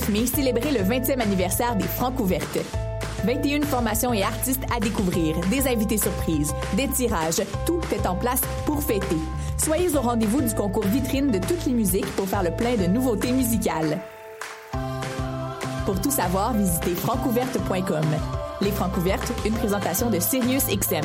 Du 15 février au 9 mai, célébrez le 20e anniversaire des Francs ouvertes. 21 formations et artistes à découvrir, des invités surprises, des tirages, tout est en place pour fêter. Soyez au rendez-vous du concours vitrine de toutes les musiques pour faire le plein de nouveautés musicales. Pour tout savoir, visitez francouverte.com. Les Francs ouvertes, une présentation de Sirius XM.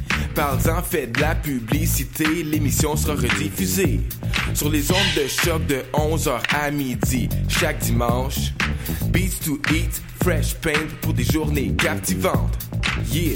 Parle-en, fais de la publicité, l'émission sera rediffusée sur les ondes de choc de 11h à midi chaque dimanche. Beats to eat, fresh paint pour des journées captivantes. Yeah!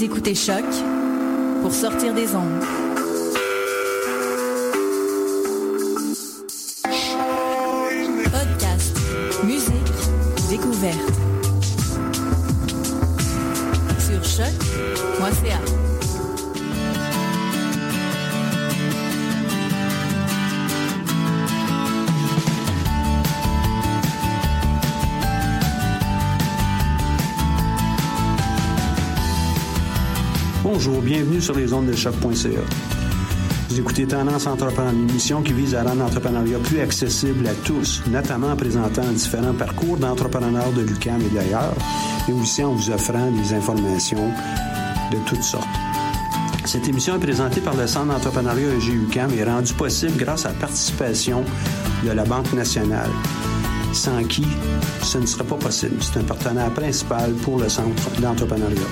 Écoutez Choc pour sortir des ondes. Sur les ondes de choc.ca. Vous écoutez Tendance Entrepreneur, une émission qui vise à rendre l'entrepreneuriat plus accessible à tous, notamment en présentant différents parcours d'entrepreneurs de l'UQAM et d'ailleurs, et aussi en vous offrant des informations de toutes sortes. Cette émission est présentée par le Centre d'entrepreneuriat EG-UQAM et rendue possible grâce à la participation de la Banque nationale, sans qui ce ne serait pas possible. C'est un partenaire principal pour le Centre d'entrepreneuriat.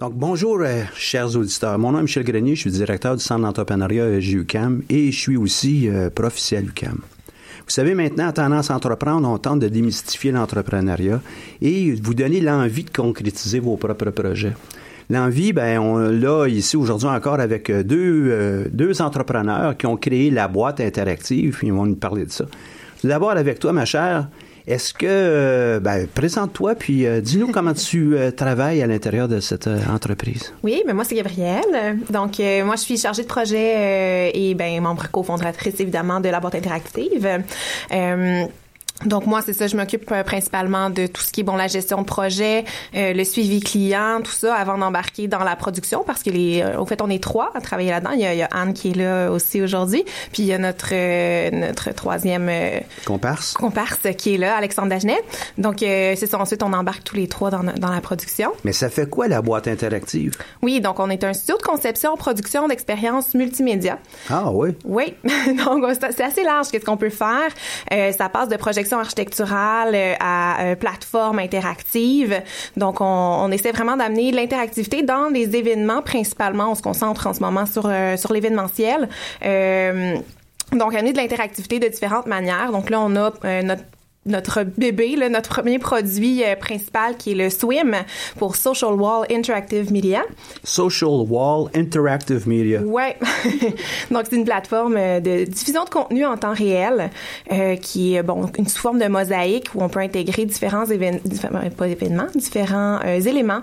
Donc, bonjour, euh, chers auditeurs. Mon nom est Michel Grenier, je suis directeur du Centre d'entrepreneuriat GUCAM et je suis aussi euh, prof ici à l'UCAM. Vous savez, maintenant, à Tendance à entreprendre, on tente de démystifier l'entrepreneuriat et vous donner l'envie de concrétiser vos propres projets. L'envie, ben, on l'a ici aujourd'hui encore avec euh, deux, euh, deux entrepreneurs qui ont créé la boîte interactive, puis ils vont nous parler de ça. D'abord, avec toi, ma chère, est-ce que, euh, ben, présente-toi, puis euh, dis-nous comment tu euh, travailles à l'intérieur de cette euh, entreprise. Oui, ben moi c'est Gabrielle. Donc euh, moi je suis chargée de projet euh, et ben membre cofondatrice évidemment de la boîte interactive. Donc moi c'est ça, je m'occupe euh, principalement de tout ce qui est bon la gestion de projet, euh, le suivi client, tout ça avant d'embarquer dans la production parce que les, euh, au fait on est trois à travailler là-dedans. Il y, a, il y a Anne qui est là aussi aujourd'hui, puis il y a notre euh, notre troisième euh, Comparse? comparse qui est là, Alexandre Dagenet. Donc euh, c'est ça. Ensuite on embarque tous les trois dans, dans la production. Mais ça fait quoi la boîte interactive? Oui, donc on est un studio de conception, production d'expériences multimédia. Ah oui. Oui, donc c'est c'est assez large qu'est-ce qu'on peut faire? Euh, ça passe de projection architecturale euh, à euh, plateforme interactive. Donc on, on essaie vraiment d'amener l'interactivité dans les événements principalement. On se concentre en ce moment sur euh, sur l'événementiel. Donc, amener de l'interactivité de différentes manières. Donc là, on a notre notre bébé, là, notre premier produit euh, principal qui est le Swim pour Social Wall Interactive Media. Social Wall Interactive Media. Ouais. Donc c'est une plateforme euh, de diffusion de contenu en temps réel euh, qui est bon une sous forme de mosaïque où on peut intégrer différents événements, pas événements, différents euh, éléments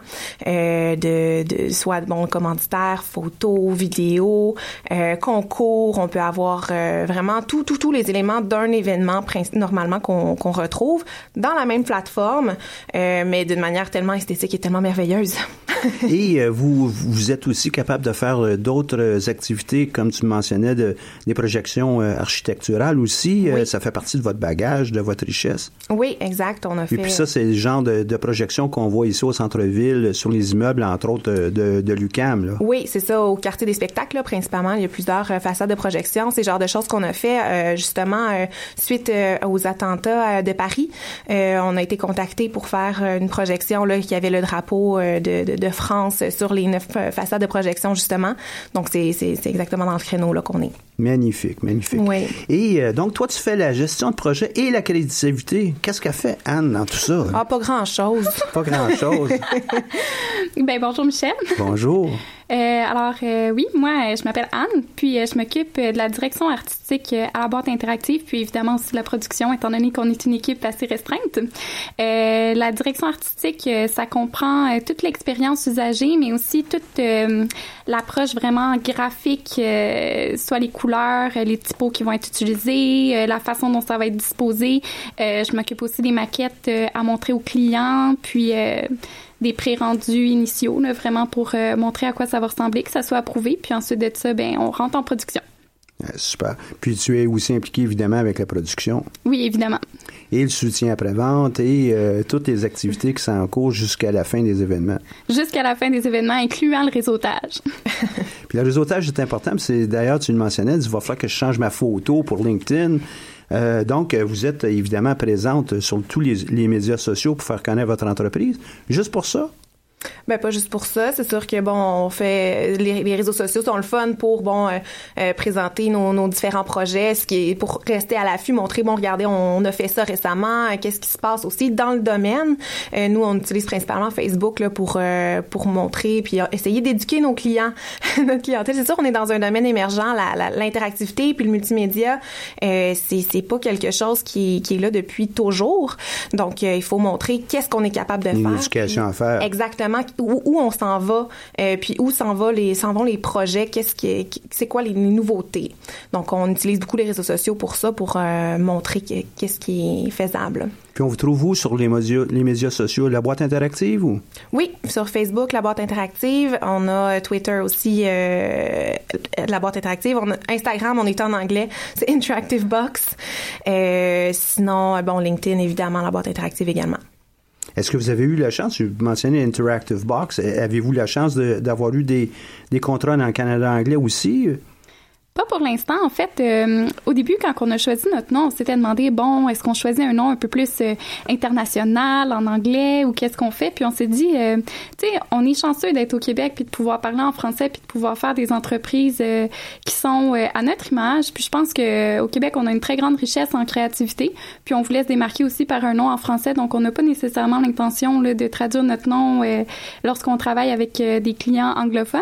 euh, de, de soit bon commanditaires, photos, vidéos, euh, concours. On peut avoir euh, vraiment tout, tout, tous les éléments d'un événement normalement qu'on retrouve dans la même plateforme, euh, mais d'une manière tellement esthétique et tellement merveilleuse. Et vous, vous êtes aussi capable de faire d'autres activités, comme tu mentionnais, de, des projections architecturales aussi. ça fait partie de votre bagage, de votre richesse. Oui, exact. On a fait. Et puis ça, c'est le genre de, de projection qu'on voit ici au centre-ville, sur les immeubles, entre autres, de, de l'UCAM. Là. Oui, c'est ça. Au quartier des spectacles, là, principalement, il y a plusieurs façades de projection. C'est le genre de choses qu'on a fait justement suite aux attentats de Paris. on a été contacté pour faire une projection là, qui avait le drapeau de, de, de, France sur les neuf façades de projection, justement. Donc, c'est exactement dans le créneau là qu'on est. Magnifique, magnifique. Oui. Et euh, donc, toi, tu fais la gestion de projet et la créditivité. Qu'est-ce qu'a fait Anne dans tout ça? Ah, pas grand-chose. pas grand-chose. ben, bonjour, Michel. Bonjour. Euh, alors, euh, oui, moi, je m'appelle Anne, puis je m'occupe de la direction artistique à la boîte interactive, puis évidemment aussi de la production, étant donné qu'on est une équipe assez restreinte. la direction artistique, ça comprend toute l'expérience usagée, mais aussi toute l'approche vraiment graphique, soit les couleurs, euh, les typos qui vont être utilisés, euh, la façon dont ça va être disposé. Euh, je m'occupe aussi des maquettes à montrer aux clients, puis des pré-rendus initiaux, vraiment pour montrer à quoi ça va ressembler, que ça soit approuvé. Puis ensuite de ça, ben, on rentre en production. Super. Puis tu es aussi impliqué évidemment avec la production. Oui, évidemment et le soutien après-vente et euh, toutes les activités qui sont en cours jusqu'à la fin des événements. Jusqu'à la fin des événements, incluant le réseautage. Puis le réseautage est important. C'est d'ailleurs, tu le mentionnais, il va falloir que je change ma photo pour LinkedIn. Euh, donc, vous êtes évidemment présente sur tous les, les médias sociaux pour faire connaître votre entreprise. Juste pour ça? Ben pas juste pour ça, c'est sûr que bon, on fait les, les, réseaux sociaux sont le fun pour bon euh, euh, présenter nos, nos, différents projets, ce qui est pour rester à l'affût, montrer bon regardez, on, a fait ça récemment, euh, qu'est-ce qui se passe aussi dans le domaine. nous on utilise principalement Facebook là pour pour montrer puis essayer d'éduquer nos clients, notre clientèle. C'est sûr on est dans un domaine émergent, l'interactivité puis le multimédia, c'est c'est pas quelque chose qui, qui est là depuis toujours. Donc il faut montrer qu'est-ce qu'on est capable de Une faire. éducation à faire. Exactement où, on s'en va, euh, puis où s'en va les s'en vont les projets, qu'est-ce qui c'est quoi les, nouveautés? Donc on utilise beaucoup les réseaux sociaux pour ça, pour euh, montrer qu'est-ce qui est faisable. Puis on vous trouve où sur les médias, les médias sociaux, la boîte interactive ou? Oui, sur Facebook, la boîte interactive. On a Twitter aussi, euh, la boîte interactive. On a Instagram, on est en anglais, c'est Interactive Box. sinon, bon, LinkedIn évidemment, la boîte interactive également. Est-ce que vous avez eu la chance, vous mentionnez Interactive Box, avez-vous la chance d'avoir eu des contrats dans le Canada anglais aussi? Pas pour l'instant. En fait, euh, au début, quand on a choisi notre nom, on s'était demandé, bon, est-ce qu'on choisit un nom un peu plus euh, international, en anglais, ou qu'est-ce qu'on fait? Puis on s'est dit, euh, tu sais, on est chanceux d'être au Québec, puis de pouvoir parler en français, puis de pouvoir faire des entreprises qui sont à notre image. Puis je pense que au Québec, on a une très grande richesse en créativité. Puis on voulait se démarquer aussi par un nom en français, donc on n'a pas nécessairement l'intention de traduire notre nom lorsqu'on travaille avec des clients anglophones.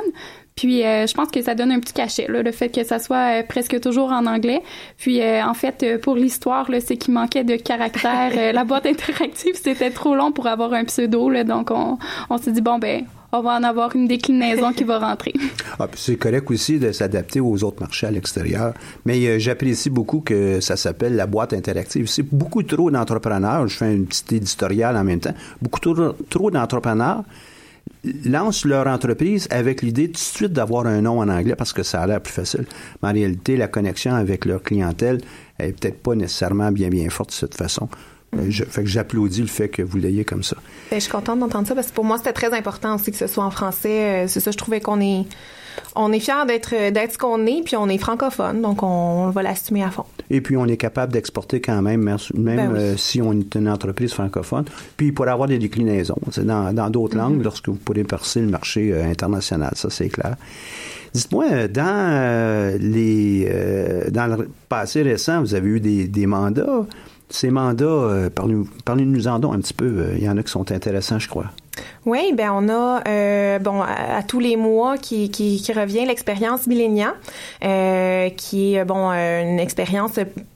Puis euh, je pense que ça donne un petit cachet, le fait que ça soit euh, presque toujours en anglais. Puis euh, en fait, pour l'histoire, c'est qu'il manquait de caractère. la boîte interactive, c'était trop long pour avoir un pseudo, donc on, s'est dit bon ben on va en avoir une déclinaison qui va rentrer. Ah, c'est correct aussi de s'adapter aux autres marchés à l'extérieur. Mais j'apprécie beaucoup que ça s'appelle la boîte interactive. C'est beaucoup trop d'entrepreneurs. Je fais un petit éditorial en même temps. Beaucoup trop, trop d'entrepreneurs lancent leur entreprise avec l'idée tout de suite d'avoir un nom en anglais parce que ça a l'air plus facile. Mais en réalité, la connexion avec leur clientèle est peut-être pas nécessairement bien bien forte de cette façon. Euh, fait que j'applaudis le fait que vous l'ayez comme ça. Ben, je suis contente d'entendre ça parce que pour moi, c'était très important aussi que ce soit en français. Euh, c'est ça, je trouvais qu'on est on est fiers d'être d'être ce qu'on est, puis on est francophone, donc on, va l'assumer à fond. Et puis on est capable d'exporter quand même, même ben euh, si on est une entreprise francophone. Puis il pourrait avoir des déclinaisons dans d'autres mm-hmm. langues lorsque vous pourrez percer le marché euh, international, ça c'est clair. Dites-moi, euh, dans les dans le passé récent, vous avez eu des, des mandats. Ces mandats, parlez-nous en donc un petit peu. Il y en a qui sont intéressants, je crois. Oui, ben on a euh, bon à, tous les mois qui, revient l'expérience Millénia, euh, qui est bon euh, une expérience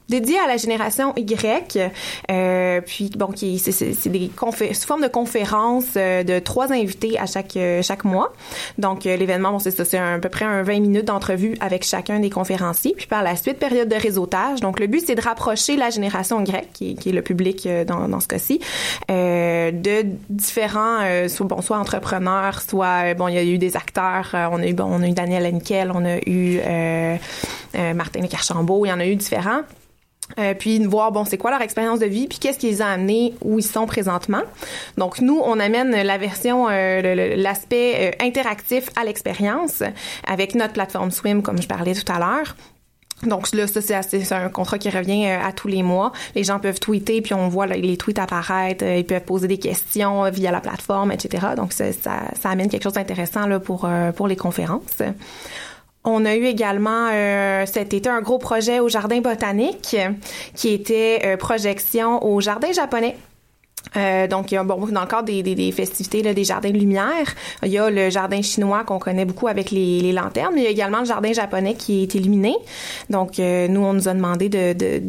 dédié à la génération Y. Puis bon, qui c'est des sous forme de conférences de trois invités à chaque chaque mois. Donc l'événement, bon, c'est ça, c'est à peu près un 20 minutes d'entrevue avec chacun des conférenciers. Puis par la suite, période de réseautage. Donc le but, c'est de rapprocher la génération Y, qui, est le public dans, dans ce cas-ci, de différents, soit, bon, soit entrepreneurs, soit bon, il y a eu des acteurs. on a eu bon, on a eu Daniel Henkel, on a eu euh, euh, Martin Carchambault, il y en a eu différents. Euh, puis de voir bon c'est quoi leur expérience de vie puis qu'est-ce qui les a amenés où ils sont présentement donc nous on amène la version l'aspect interactif à l'expérience avec notre plateforme Swim comme je parlais tout à l'heure donc là, ça, c'est un contrat qui revient à tous les mois. Les gens peuvent tweeter, puis on voit les tweets apparaître. ils peuvent poser des questions via la plateforme, etc. Donc ça, ça, amène quelque chose d'intéressant là pour pour les conférences. On a eu également euh, cet été un gros projet au Jardin botanique qui était euh, projection au Jardin japonais. Euh, donc, bon, dans le cadre des, des, des festivités là, des jardins de lumière, il y a le jardin chinois qu'on connaît beaucoup avec les, les, lanternes, mais il y a également le jardin japonais qui est illuminé. Donc, euh, nous, on nous a demandé de, de,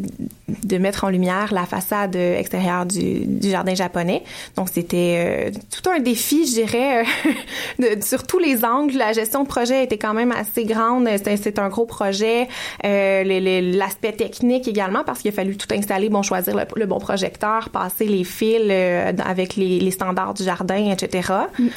de, mettre en lumière la façade extérieure du, du jardin japonais. Donc, c'était euh, tout un défi, je dirais, de, sur tous les angles. La gestion de projet était quand même assez grande. C'est un gros projet. L'aspect technique également, parce qu'il a fallu tout installer, bon, choisir le, le bon projecteur, passer les fils, euh, avec les, standards du jardin, etc.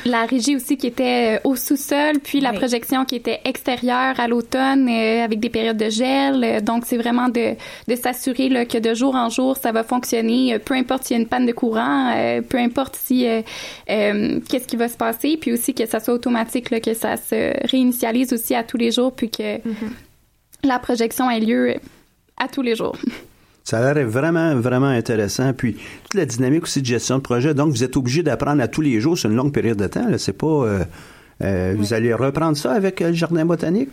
La régie aussi qui était euh, au sous-sol, puis la projection qui était extérieure à l'automne euh, avec des périodes de gel. Donc, c'est vraiment de, de s'assurer que de jour en jour, ça va fonctionner, peu importe s'il y a une panne de courant, peu importe si qu'est-ce qui va se passer, puis aussi que ça soit automatique, là, que ça se réinitialise aussi à tous les jours, puis que mm-hmm. la projection ait lieu à tous les jours. Ça a l'air vraiment, vraiment intéressant. Puis toute la dynamique aussi de gestion de projet. Donc, vous êtes obligé d'apprendre à tous les jours sur une longue période de temps. C'est pas. Euh, euh, vous allez reprendre ça avec euh, le jardin botanique?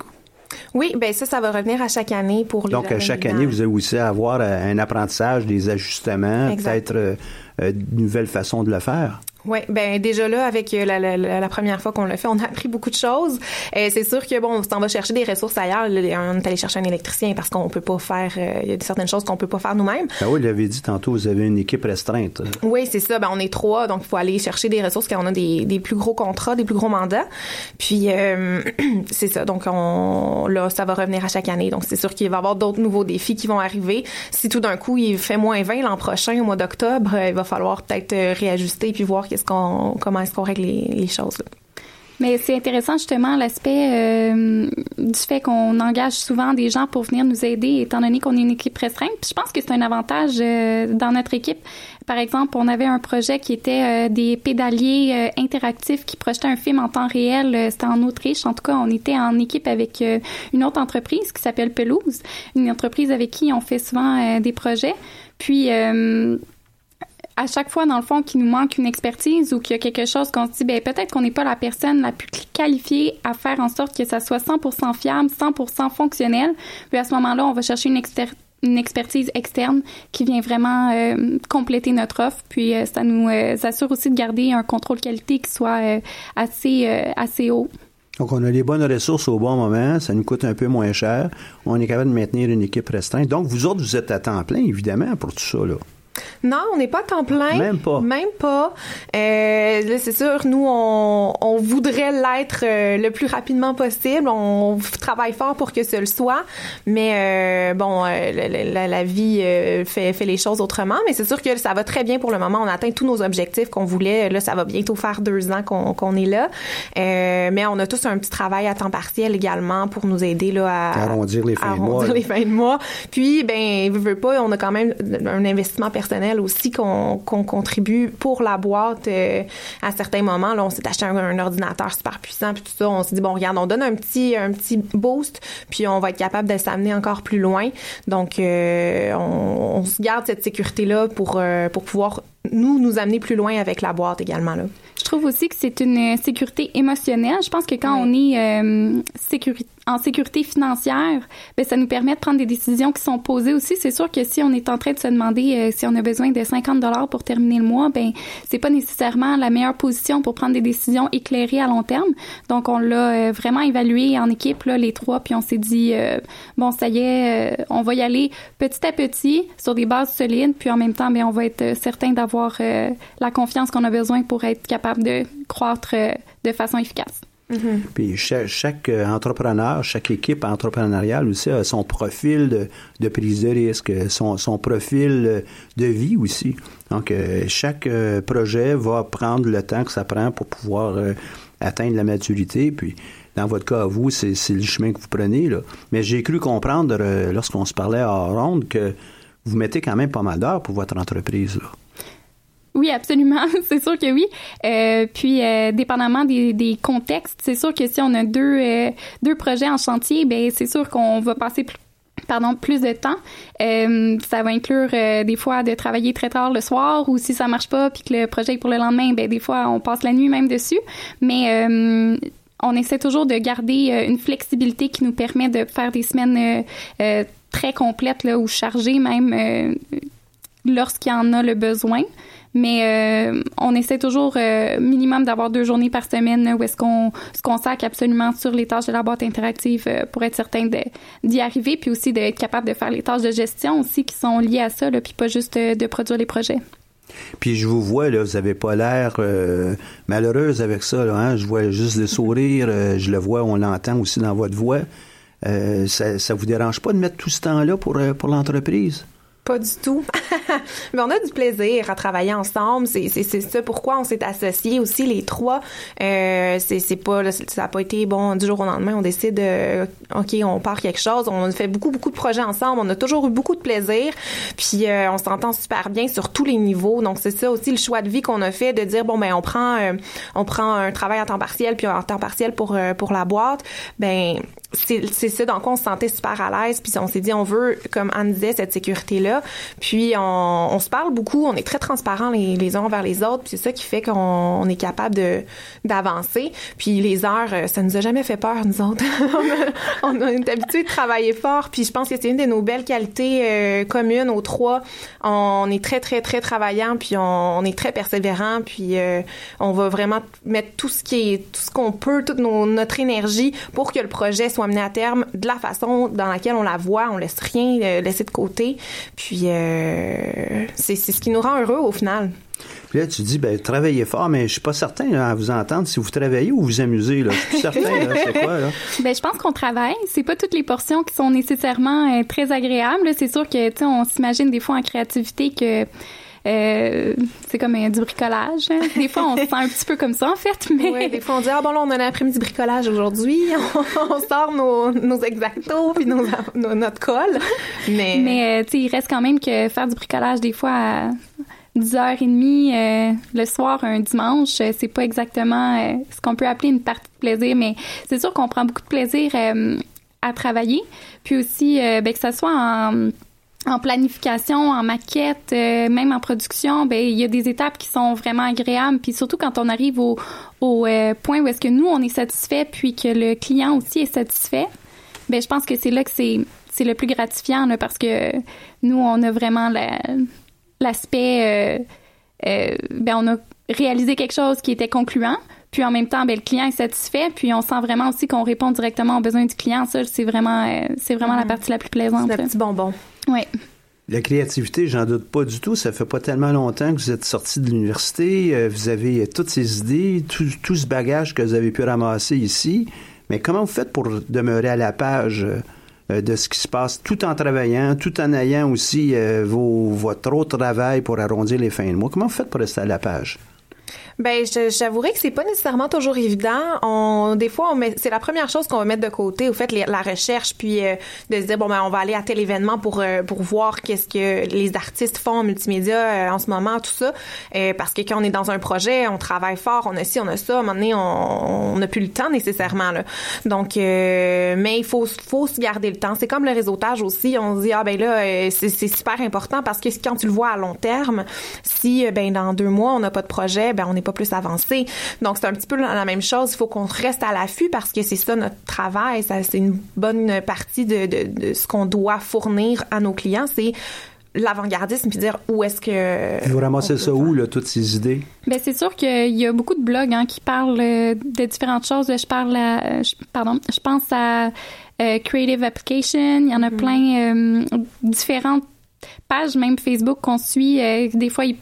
Oui, ben ça, ça va revenir à chaque année pour les Donc, à chaque année, vous allez aussi avoir un apprentissage, des ajustements, peut-être une nouvelle façon de le faire? Oui, ben déjà là, avec euh, la, la, la première fois qu'on l'a fait, on a appris beaucoup de choses. Et c'est sûr que bon, on va chercher des ressources ailleurs. on est allé chercher un électricien parce qu'on peut pas faire. Euh, il y a certaines choses qu'on peut pas faire nous-mêmes. Ah oui, il avait dit tantôt, vous avez une équipe restreinte. Oui, c'est ça. Ben on est trois, donc il faut aller chercher des ressources quand on a des, des plus gros contrats, des plus gros mandats. Puis euh, c'est ça. Donc on là, ça va revenir à chaque année. Donc c'est sûr qu'il va y avoir d'autres nouveaux défis qui vont arriver. Si tout d'un coup il fait moins 20 l'an prochain au mois d'octobre, il va falloir peut-être réajuster puis voir comment est-ce qu'on règle les, choses. Mais c'est intéressant justement l'aspect euh, du fait qu'on engage souvent des gens pour venir nous aider, étant donné qu'on est une équipe restreinte. Puis je pense que c'est un avantage euh, dans notre équipe. Par exemple, on avait un projet qui était euh, des pédaliers interactifs qui projetaient un film en temps réel. C'était en Autriche. En tout cas, on était en équipe avec une autre entreprise qui s'appelle Pelouse, une entreprise avec qui on fait souvent des projets. Puis à chaque fois, dans le fond, qu'il nous manque une expertise ou qu'il y a quelque chose qu'on se dit, ben peut-être qu'on n'est pas la personne la plus qualifiée à faire en sorte que ça soit 100% fiable, 100% fonctionnel. Puis à ce moment-là, on va chercher une, une expertise externe qui vient vraiment euh, compléter notre offre. Puis euh, ça nous euh, assure aussi de garder un contrôle qualité qui soit assez assez haut. Donc, on a les bonnes ressources au bon moment, ça nous coûte un peu moins cher, on est capable de maintenir une équipe restreinte. Donc, vous autres, vous êtes à temps plein, évidemment, pour tout ça, là. Non, on n'est pas à temps plein. Même pas. Même pas. Euh, là, c'est sûr, nous, on, on voudrait l'être euh, le plus rapidement possible. On travaille fort pour que ce le soit. Mais euh, bon, euh, la, la, vie fait, fait les choses autrement. Mais c'est sûr que ça va très bien pour le moment. On atteint tous nos objectifs qu'on voulait. Là, ça va bientôt faire deux ans qu'on est là. mais on a tous un petit travail à temps partiel également pour nous aider là, à, arrondir les fins de mois. les fins de mois. Puis, ben, veut pas, on a quand même un investissement personnel aussi qu'on contribue pour la boîte euh, à certains moments. Là, on s'est acheté un, ordinateur super puissant puis tout ça. On s'est dit bon regarde, on donne un petit un petit boost puis on va être capable de s'amener encore plus loin. Donc euh, on, se garde cette sécurité là pour euh, pour pouvoir nous nous amener plus loin avec la boîte également là. Je trouve aussi que c'est une sécurité émotionnelle. Je pense que quand on est euh, sécurité en sécurité financière, ben ça nous permet de prendre des décisions qui sont posées aussi. C'est sûr que si on est en train de se demander euh, si on a besoin de 50 dollars pour terminer le mois, ben c'est pas nécessairement la meilleure position pour prendre des décisions éclairées à long terme. Donc on l'a euh, vraiment évalué en équipe là les trois, puis on s'est dit euh, bon ça y est, on va y aller petit à petit sur des bases solides, puis en même temps ben on va être certain d'avoir la confiance qu'on a besoin pour être capable de croître de façon efficace. Mm-hmm. Puis chaque, euh, entrepreneur, chaque équipe entrepreneuriale aussi a son profil de, prise de risque, son, son, profil de vie aussi. Donc, euh, chaque euh, projet va prendre le temps que ça prend pour pouvoir atteindre la maturité. Puis, dans votre cas, vous, c'est le chemin que vous prenez. Là. Mais j'ai cru comprendre, lorsqu'on se parlait à ronde, que vous mettez quand même pas mal d'heures pour votre entreprise. Là. Oui, absolument. c'est sûr que oui. Euh, puis, euh, dépendamment des, des contextes, c'est sûr que si on a deux, euh, deux projets en chantier, ben c'est sûr qu'on va passer plus pardon, plus de temps. Euh, ça va inclure euh, des fois de travailler très tard le soir ou si ça marche pas puis que le projet est pour le lendemain, ben des fois on passe la nuit même dessus. Mais euh, on essaie toujours de garder une flexibilité qui nous permet de faire des semaines très complètes là, ou chargées même lorsqu'il y en a le besoin. Mais euh, on essaie toujours euh, minimum d'avoir deux journées par semaine où est-ce qu'on se consacre absolument sur les tâches de la boîte interactive euh, pour être certain d'y arriver, puis aussi d'être capable de faire les tâches de gestion aussi qui sont liées à ça, là, puis pas juste de produire les projets. Puis je vous vois, là, vous avez pas l'air malheureuse avec ça. Là, hein? Je vois juste le sourire, je le vois, on l'entend aussi dans votre voix. ça, ça vous dérange pas de mettre tout ce temps-là pour, pour l'entreprise? Pas du tout. Mais on a du plaisir à travailler ensemble. C'est ça pourquoi on s'est associés aussi les trois. Euh, c'est pas ça a pas été bon du jour au lendemain. On décide euh, ok on part quelque chose. On fait beaucoup beaucoup de projets ensemble. On a toujours eu beaucoup de plaisir. Puis euh, on s'entend super bien sur tous les niveaux. Donc c'est ça aussi le choix de vie qu'on a fait de dire bon ben on prend euh, on prend un travail à temps partiel puis un temps partiel pour pour la boîte. Ben c'est ça dans quoi on se sentait super à l'aise puis on s'est dit on veut comme Anne disait cette sécurité là puis on, on se parle beaucoup on est très transparents les, uns envers les autres puis c'est ça qui fait qu'on est capable de d'avancer. Puis les heures euh, ça nous a jamais fait peur nous autres. On, a, est habitué de travailler fort puis je pense que c'est une de nos belles qualités euh, communes aux trois. On est très très très travaillant puis on, est très persévérant puis euh, on va vraiment mettre tout ce qui est tout ce qu'on peut toute notre énergie pour que le projet soit à terme de la façon dans laquelle on la voit, on laisse rien euh, laisser de côté. Puis euh, c'est ce qui nous rend heureux au final. Puis là, tu dis, ben, travaillez fort, mais je suis pas certain à vous entendre si vous travaillez ou vous amusez. Là. Je suis plus certain. c'est quoi, là? Ben, je pense qu'on travaille. C'est pas toutes les portions qui sont nécessairement euh, très agréables. C'est sûr que, tu sais, on s'imagine des fois en créativité que euh, c'est comme du bricolage. Hein. Des fois, on se sent un petit peu comme ça, en fait. Mais... Oui, des fois, on dit, ah bon, là, on a un après-midi bricolage aujourd'hui. on, sort nos, nos exactos puis nos, notre colle. Mais, mais euh, tu sais, il reste quand même que faire du bricolage, des fois, à 10h30 euh, le soir, un dimanche, c'est pas exactement ce qu'on peut appeler une partie de plaisir, mais c'est sûr qu'on prend beaucoup de plaisir à travailler. Puis aussi, ben, que ça soit en en planification, en maquette, euh, même en production, ben il y a des étapes qui sont vraiment agréables. Puis surtout quand on arrive au, au euh, point où est-ce que nous on est satisfait, puis que le client aussi est satisfait, ben je pense que c'est là que c'est c'est le plus gratifiant là, parce que nous on a vraiment l'aspect, euh, ben on a réalisé quelque chose qui était concluant. Puis en même temps, ben, le client est satisfait. Puis on sent vraiment aussi qu'on répond directement aux besoins du client. Ça, c'est vraiment, c'est vraiment la mm-hmm. partie la plus plaisante. C'est le petit bonbon. Oui. La créativité, j'en doute pas du tout. Ça fait pas tellement longtemps que vous êtes sorti de l'université. Euh, vous avez toutes ces idées, tout, ce bagage que vous avez pu ramasser ici. Mais comment vous faites pour demeurer à la page euh, de ce qui se passe tout en travaillant, tout en ayant aussi euh, vos, votre autre travail pour arrondir les fins de mois? Comment vous faites pour rester à la page? Ben, j'avouerais que c'est pas nécessairement toujours évident. On, des fois, on met, c'est la première chose qu'on va mettre de côté, au fait, la recherche, puis euh, de se dire bon ben, on va aller à tel événement pour euh, pour voir qu'est-ce que les artistes font en multimédia euh, en ce moment, tout ça. parce que quand on est dans un projet, on travaille fort, on a ci, on a ça. À un moment donné, on n'a plus le temps nécessairement là. Donc, mais il faut faut se garder le temps. C'est comme le réseautage aussi. On se dit ah ben là, c'est, c'est super important parce que quand tu le vois à long terme, si ben dans deux mois on n'a pas de projet, ben on est pas plus avancé. Donc, c'est un petit peu la même chose. Il faut qu'on reste à l'affût parce que c'est ça notre travail. Ça, c'est une bonne partie de, de, de ce qu'on doit fournir à nos clients. C'est l'avant-gardisme puis dire où est-ce que vous ramassez ça où là toutes ces idées? Ben c'est sûr qu'il y a beaucoup de blogs hein, qui parlent euh, de différentes choses je parle à, pardon je pense à euh, creative application il y en a mm-hmm. plein euh, différentes pages même Facebook qu'on suit des fois ils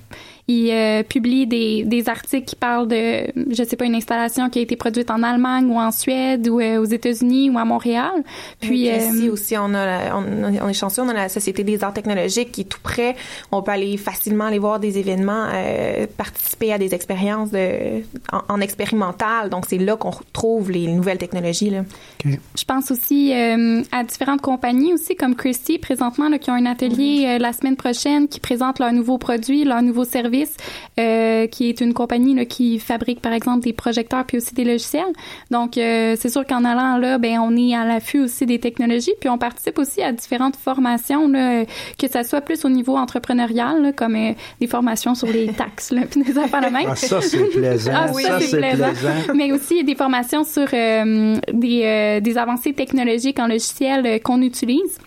il euh, publie des, des articles qui parlent de, je sais pas, une installation qui a été produite en Allemagne ou en Suède ou euh, aux États-Unis ou à Montréal. Puis ici euh, aussi, on a, on, est chanceux, on a la Société des arts technologiques qui est tout près. On peut aller facilement aller voir des événements, participer à des expériences de, en, expérimental. Donc c'est là qu'on retrouve les nouvelles technologies. Là. Je pense aussi à différentes compagnies aussi comme Christie présentement là, qui ont un atelier mm-hmm. la semaine prochaine qui présente leurs nouveaux produits, leurs nouveaux services euh, qui est une compagnie là, qui fabrique par exemple des projecteurs puis aussi des logiciels. Donc euh, c'est sûr qu'en allant là, ben on est à l'affût aussi des technologies puis on participe aussi à différentes formations là, que ça soit plus au niveau entrepreneurial comme euh, des formations sur les taxes là, puis des affaires même. Ah, ça c'est plaisant. Ah, oui, ça c'est plaisant. Mais aussi des formations sur des, des avancées technologiques en logiciel qu'on utilise.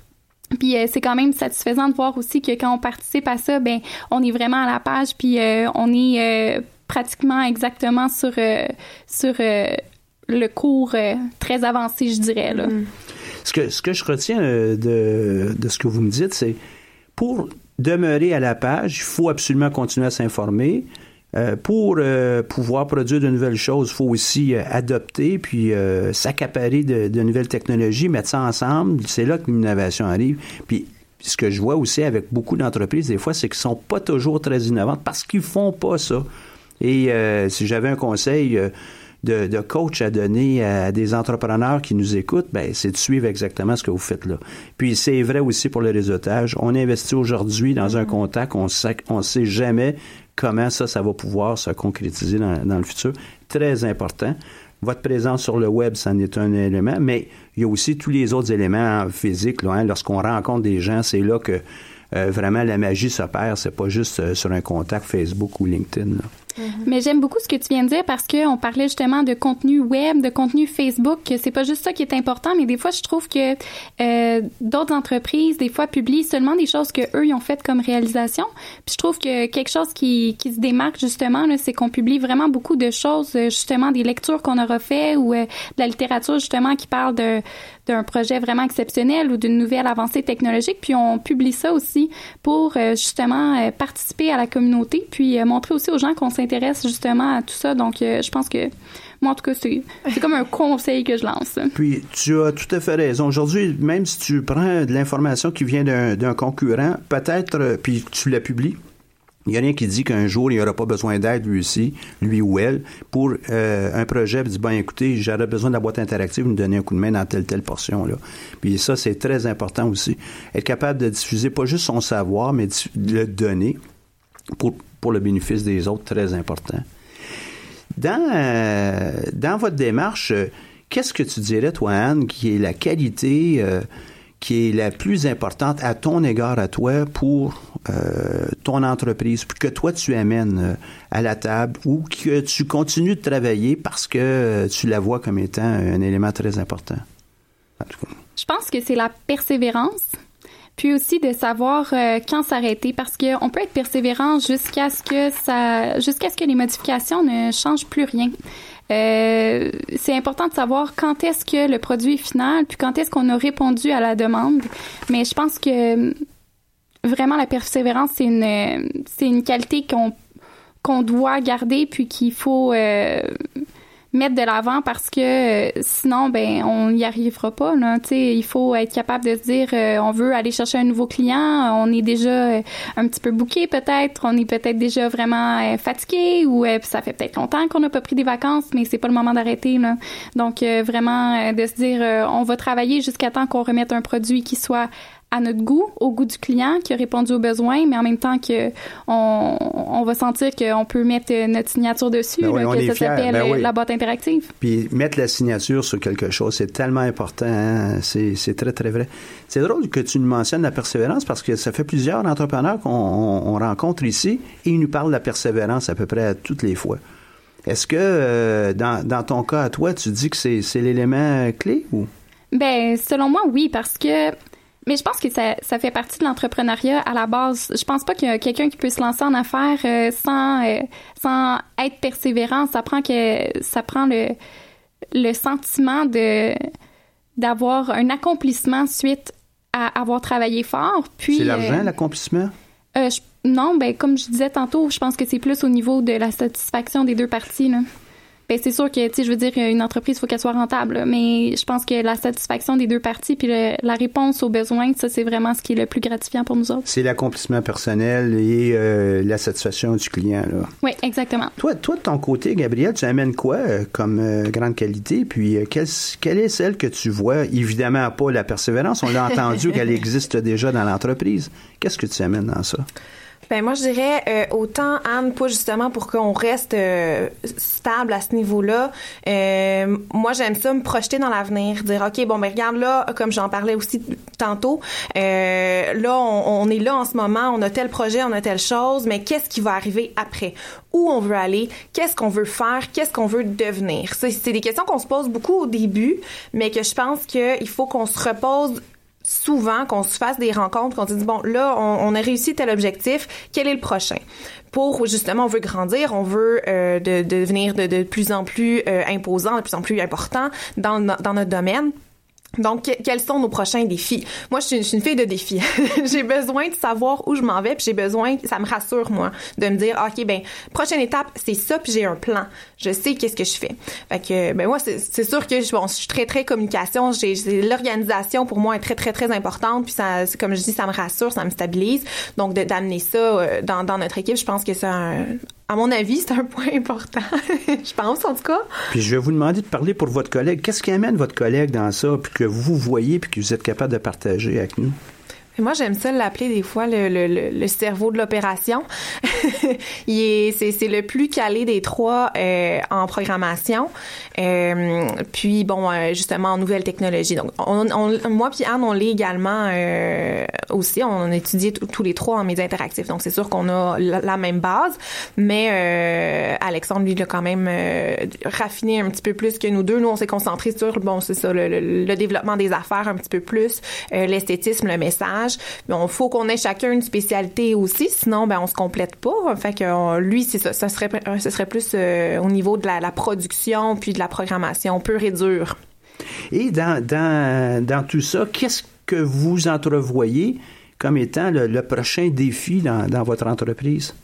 Puis euh, c'est quand même satisfaisant de voir aussi que quand on participe à ça, ben on est vraiment à la page, puis euh, on est euh, pratiquement exactement sur sur le cours très avancé, je dirais là. Mm. Ce que ce que je retiens de, de ce que vous me dites, c'est pour demeurer à la page, il faut absolument continuer à s'informer. Euh, pour euh, pouvoir produire de nouvelles choses, il faut aussi euh, adopter puis s'accaparer de, nouvelles technologies, mettre ça ensemble. C'est là que l'innovation arrive. Puis ce que je vois aussi avec beaucoup d'entreprises, des fois, c'est qu'ils sont pas toujours très innovantes parce qu'ils font pas ça. Et si j'avais un conseil de, coach à donner à des entrepreneurs qui nous écoutent, ben, c'est de suivre exactement ce que vous faites là. Puis c'est vrai aussi pour le réseautage. On investit aujourd'hui dans un mm-hmm. contact, on sait, on sait jamais comment ça, ça va pouvoir se concrétiser dans, le futur. Très important. Votre présence sur le web, ça en est un élément, mais il y a aussi tous les autres éléments physiques. Hein. Lorsqu'on rencontre des gens, c'est là que euh, vraiment la magie s'opère. C'est pas juste euh, sur un contact Facebook ou LinkedIn. Mm-hmm. Mais j'aime beaucoup ce que tu viens de dire parce qu'on parlait justement de contenu web, de contenu Facebook, que c'est pas juste ça qui est important, mais des fois je trouve que euh, d'autres entreprises des fois publient seulement des choses que eux ils ont faites comme réalisation. Puis je trouve que quelque chose qui, qui se démarque justement, c'est qu'on publie vraiment beaucoup de choses, euh, justement des lectures qu'on aura fait ou euh, de la littérature justement qui parle de d'un projet vraiment exceptionnel ou d'une nouvelle avancée technologique. Puis on publie ça aussi pour justement participer à la communauté, puis montrer aussi aux gens qu'on s'intéresse intéresse justement à tout ça. Donc, euh, je pense que moi, en tout cas, c'est, comme un conseil que je lance. Puis, tu as tout à fait raison. Aujourd'hui, même si tu prends de l'information qui vient d'un, concurrent, peut-être, euh, puis tu la publies, il n'y a rien qui dit qu'un jour, il n'y aura pas besoin d'aide, lui aussi, lui ou elle, pour euh, un projet, puis dit, ben écoutez, j'aurais besoin de la boîte interactive, nous donner un coup de main dans telle, telle portion. là. Puis ça, c'est très important aussi. Être capable de diffuser pas juste son savoir, mais de le donner pour pour le bénéfice des autres, très important. Dans, euh, dans votre démarche, euh, qu'est-ce que tu dirais, toi, Anne, qui est la qualité euh, qui est la plus importante à ton égard, à toi, pour ton entreprise, que toi, tu amènes à la table ou que tu continues de travailler parce que tu la vois comme étant un élément très important? Je pense que c'est la persévérance puis aussi de savoir euh, quand s'arrêter parce que on peut être persévérant jusqu'à ce que ça jusqu'à ce que les modifications ne changent plus rien. Euh, c'est important de savoir quand est-ce que le produit est final, puis quand est-ce qu'on a répondu à la demande. Mais je pense que vraiment la persévérance c'est une c'est une qualité qu'on qu'on doit garder puis qu'il faut euh, mettre de l'avant parce que euh, sinon ben on n'y arrivera pas là. Il faut être capable de se dire euh, on veut aller chercher un nouveau client on est déjà euh, un petit peu bouqué peut-être on est peut-être déjà vraiment fatigué ou ça fait peut-être longtemps qu'on n'a pas pris des vacances mais c'est pas le moment d'arrêter là. Donc vraiment de se dire on va travailler jusqu'à temps qu'on remette un produit qui soit à notre goût, au goût du client, qui a répondu aux besoins, mais en même temps que on, on va sentir qu'on peut mettre notre signature dessus, Ben oui, là, on que ça s'appelle ben oui. la boîte interactive. Puis mettre la signature sur quelque chose, c'est tellement important. hein. C'est, très, très vrai. C'est drôle que tu nous mentionnes la persévérance parce que ça fait plusieurs entrepreneurs qu'on on- on rencontre ici et ils nous parlent de la persévérance à peu près à toutes les fois. Est-ce que euh, dans, dans ton cas à toi, tu dis que c'est, c'est l'élément clé ou? Ben, selon moi, oui, parce que. Mais je pense que ça, ça fait partie de l'entrepreneuriat à la base. Je pense pas qu'il y a quelqu'un qui peut se lancer en affaires euh, sans euh, sans être persévérant. Ça prend que ça prend le le sentiment de d'avoir un accomplissement suite à avoir travaillé fort. Puis c'est l'argent, euh, l'accomplissement? euh, non, ben comme je disais tantôt, je pense que c'est plus au niveau de la satisfaction des deux parties. Là. Ben c'est sûr que tu sais, je veux dire, une entreprise, il faut qu'elle soit rentable, mais je pense que la satisfaction des deux parties puis le- la réponse aux besoins, ça c'est vraiment ce qui est le plus gratifiant pour nous autres. C'est l'accomplissement personnel et euh, la satisfaction du client. Là. Oui, exactement. Toi, toi, de ton côté, Gabriel, tu amènes quoi euh, comme euh, grande qualité? Puis, quelle, quelle est celle que tu vois? Évidemment, pas la persévérance. On l'a entendu qu'elle existe déjà dans l'entreprise. Qu'est-ce que tu amènes dans ça? Ben moi je dirais euh, autant Anne pas justement pour qu'on reste euh, stable à ce niveau-là. Euh, moi j'aime ça me projeter dans l'avenir, dire ok bon ben regarde là comme j'en parlais aussi tantôt, euh, là on, on est là en ce moment, on a tel projet, on a telle chose, mais qu'est-ce qui va arriver après? Où on veut aller? Qu'est-ce qu'on veut faire? Qu'est-ce qu'on veut devenir? C'est c'est des questions qu'on se pose beaucoup au début, mais que je pense qu'il faut qu'on se repose souvent qu'on se fasse des rencontres, qu'on se dise bon là on, on a réussi tel objectif, quel est le prochain? Pour justement on veut grandir, on veut euh, de, de devenir de, de plus en plus euh, imposant, de plus en plus important dans dans notre domaine. Donc, que- quels sont nos prochains défis? Moi, je suis, une- fille de défis. j'ai besoin de savoir où je m'en vais, puis j'ai besoin, ça me rassure, moi, de me dire, OK, ben, prochaine étape, c'est ça, puis j'ai un plan. Je sais qu'est-ce que je fais. Fait que, ben, moi, c'est sûr que je, suis très, très communication. J'ai L'organisation, pour moi, est très, très, très importante, puis ça, comme je dis, ça me rassure, ça me stabilise. Donc, d'amener ça euh, dans notre équipe, je pense que c'est un, à mon avis, c'est un point important. je pense, en tout cas. Puis, je vais vous demander de parler pour votre collègue. Qu'est-ce qui amène votre collègue dans ça, puis que vous voyez, puis que vous êtes capable de partager avec nous? Moi, j'aime ça l'appeler des fois le, le, le, cerveau de l'opération. Il est, c'est, c'est le plus calé des trois euh, en programmation. Euh, puis bon, euh, justement en nouvelles technologies. Donc, on, on- moi puis Anne, on l'est également euh, aussi. On t- tous les trois en médias interactifs. Donc, c'est sûr qu'on a la, la même base, mais euh, Alexandre lui l'a quand même raffiné un petit peu plus que nous deux. Nous, on s'est concentré sur bon, c'est ça, le, développement des affaires un petit peu plus, l'esthétisme, le message. Bon, faut qu'on ait chacun une spécialité aussi, sinon ben on se complète pas. Fait euh, lui, c'est ça, ça serait ce serait plus euh, au niveau de la, la production puis de la programmation pure et dure. Et dans, dans, dans tout ça, qu'est-ce que vous entrevoyez comme étant le, le prochain défi dans, dans votre entreprise?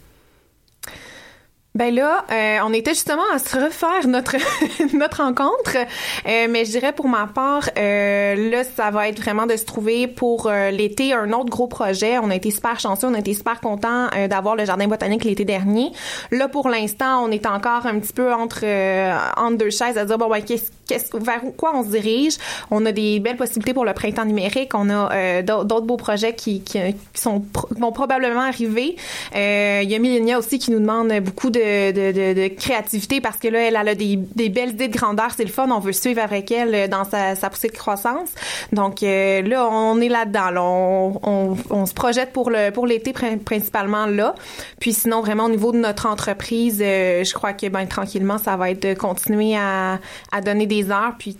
Ben là, euh, on était justement à se refaire notre notre rencontre, Euh, mais je dirais pour ma part, euh, là, ça va être vraiment de se trouver pour euh, l'été un autre gros projet. On a été super chanceux, on a été super contents euh, d'avoir le jardin botanique l'été dernier. Là, pour l'instant, on est encore un petit peu entre euh, entre deux chaises à dire bon ben qu'est-ce vers quoi on se dirige? On a des belles possibilités pour le printemps numérique. On a d'autres beaux projets qui qui, qui sont vont probablement arriver. Il y a Millenia aussi qui nous demande beaucoup de, de, créativité parce que là, elle, a des, belles idées de grandeur. C'est le fun. On veut suivre avec elle euh, dans sa, poussée de croissance. Donc euh, là, on est là-dedans. là. On, se projette pour le pour l'été prin- principalement là. Puis sinon, vraiment au niveau de notre entreprise, euh, je crois que ben tranquillement, ça va être de continuer à, donner des heures, puis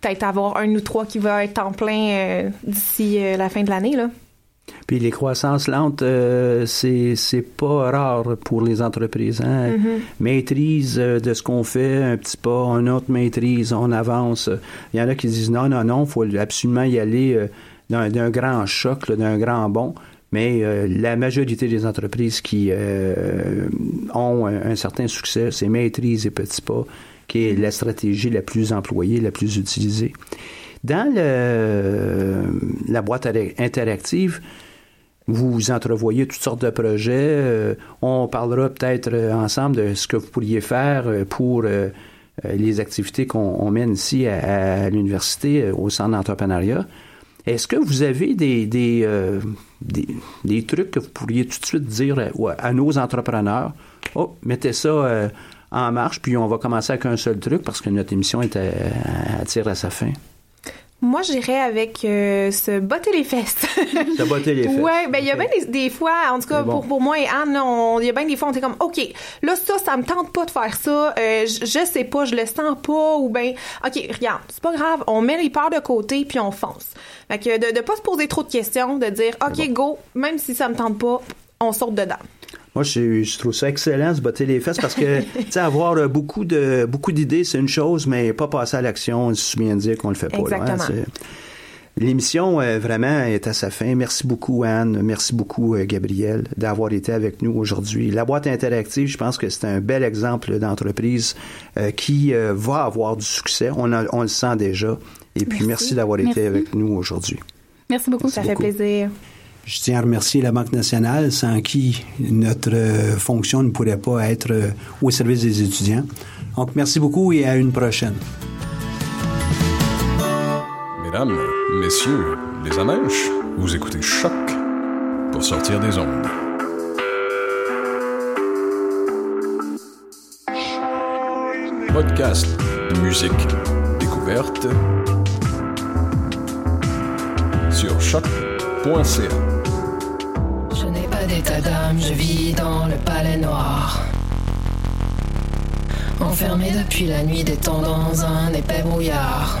peut-être avoir un ou trois qui va être en plein d'ici la fin de l'année là. Puis les croissances lentes, euh, c'est c'est pas rare pour les entreprises. Hein? Maîtrise euh, de ce qu'on fait, un petit pas, un autre maîtrise, on avance. Il y en a qui disent non, non, non, faut absolument y aller euh, d'un grand choc, d'un grand bond. Mais euh, la majorité des entreprises qui euh, ont un, un certain succès, c'est maîtrise et petits pas qui est la stratégie la plus employée, la plus utilisée. Dans le, la boîte interactive, vous entrevoyez toutes sortes de projets. Euh, on parlera peut-être euh, ensemble de ce que vous pourriez faire euh, pour les activités qu'on mène ici à, l'université, au centre d'entrepreneuriat. Est-ce que vous avez des, des, des, trucs que vous pourriez tout de suite dire à, nos entrepreneurs? Oh, mettez ça en marche, puis on va commencer avec un seul truc parce que notre émission est à, tire à sa fin. Moi, j'irais avec euh, se botter les fesses. se botter les fesses. Ouais, ben il y a bien des, fois, en tout cas pour, pour moi et Anne, il y a bien des fois on est comme, ok, là ça, ça me tente pas de faire ça, euh, je, sais pas, je le sens pas, ou ben, ok, regarde, c'est pas grave, on met les peurs de côté puis on fonce. Fait que de, de pas se poser trop de questions, de dire, ok, go, même si ça me tente pas, on saute dedans. Moi, je, trouve ça excellent, se botter les fesses, parce que, tu sais, avoir euh, beaucoup de beaucoup d'idées, c'est une chose, mais pas passer à l'action, se bien dire qu'on le fait pas. Hein, Exactement. L'émission euh, vraiment est à sa fin. Merci beaucoup Anne, merci beaucoup euh, Gabriel d'avoir été avec nous aujourd'hui. La boîte interactive, je pense que c'est un bel exemple d'entreprise qui va avoir du succès. On, on le sent déjà. Et puis merci, d'avoir été avec nous aujourd'hui. Merci beaucoup, ça fait plaisir. Je tiens à remercier la Banque nationale, sans qui notre euh, fonction ne pourrait pas être euh, au service des étudiants. Donc, merci beaucoup et à une prochaine. Mesdames, Messieurs, les Amèches, vous écoutez Choc pour sortir des ondes. Podcast, musique, découverte sur choc.ca. D'état d'âme, je vis dans le palais noir. Enfermé depuis la nuit des temps dans un épais brouillard.